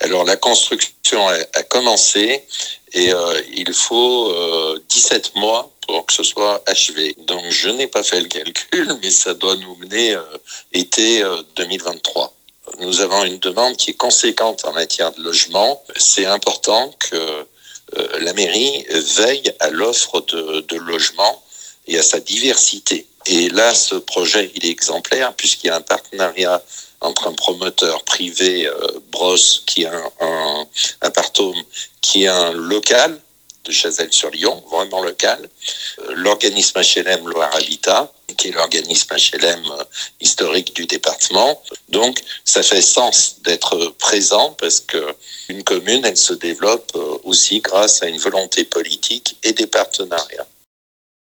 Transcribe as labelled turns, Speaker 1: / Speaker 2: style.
Speaker 1: Alors la construction a, commencé et euh, il faut 17 euh, mois pour que ce soit achevé. Donc je n'ai pas fait le calcul, mais ça doit nous mener été 2023. Nous avons une demande qui est conséquente en matière de logement. C'est important que la mairie veille à l'offre de, de logement et à sa diversité. Et là, ce projet, il est exemplaire puisqu'il y a un partenariat entre un promoteur privé, euh, Bros, qui a un, un, qui est un local de Chazelles-sur-Lyon, vraiment local, euh, l'organisme HLM Loire Habitat, qui est l'organisme HLM euh, historique du département. Donc, ça fait sens d'être présent parce que une commune, elle se développe aussi grâce à une volonté politique et des partenariats.